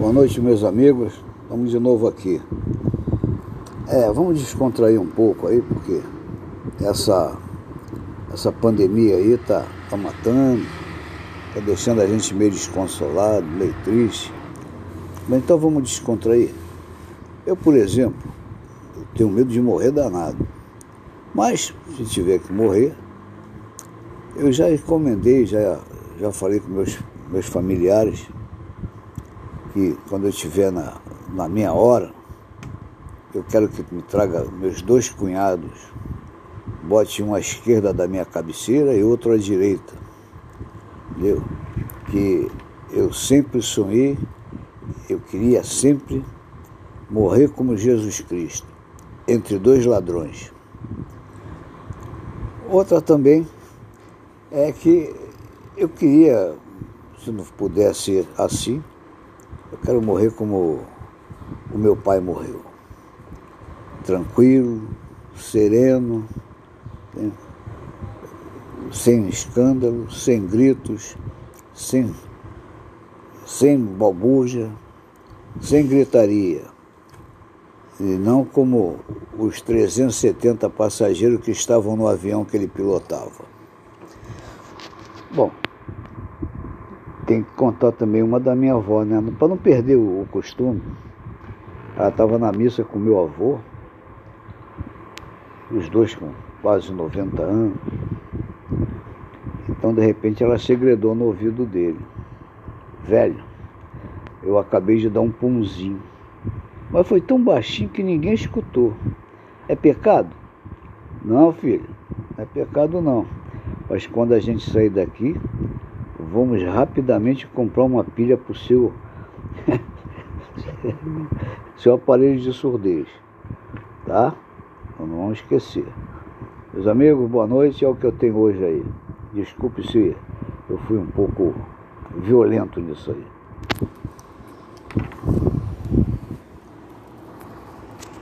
Boa noite, meus amigos. Estamos de novo aqui. É, vamos descontrair um pouco aí, porque essa, essa pandemia aí tá, tá matando, tá deixando a gente meio desconsolado, meio triste. Mas então vamos descontrair. Eu, por exemplo, eu tenho medo de morrer danado. Mas, se tiver que morrer, eu já encomendei, já, já falei com meus, meus familiares que quando eu estiver na, na minha hora, eu quero que me traga meus dois cunhados, bote um à esquerda da minha cabeceira e outro à direita. Entendeu? Que eu sempre sonhei, eu queria sempre morrer como Jesus Cristo, entre dois ladrões. Outra também é que eu queria, se não pudesse ser assim, eu quero morrer como o meu pai morreu. Tranquilo, sereno, né? sem escândalo, sem gritos, sem, sem balbuja, sem gritaria. E não como os 370 passageiros que estavam no avião que ele pilotava. Bom, tem que contar também uma da minha avó, né? Para não perder o, costume. Ela estava na missa com meu avô, os dois com quase 90 anos. Então, de repente, ela segredou no ouvido dele. Velho, eu acabei de dar um punzinho. Mas foi tão baixinho que ninguém escutou. É pecado? Não, filho, não é pecado não. Mas quando a gente sair daqui, vamos rapidamente comprar uma pilha para o seu, seu aparelho de surdez. Tá? Então não vamos esquecer. Meus amigos, boa noite. É o que eu tenho hoje aí. Desculpe se eu fui um pouco violento nisso aí.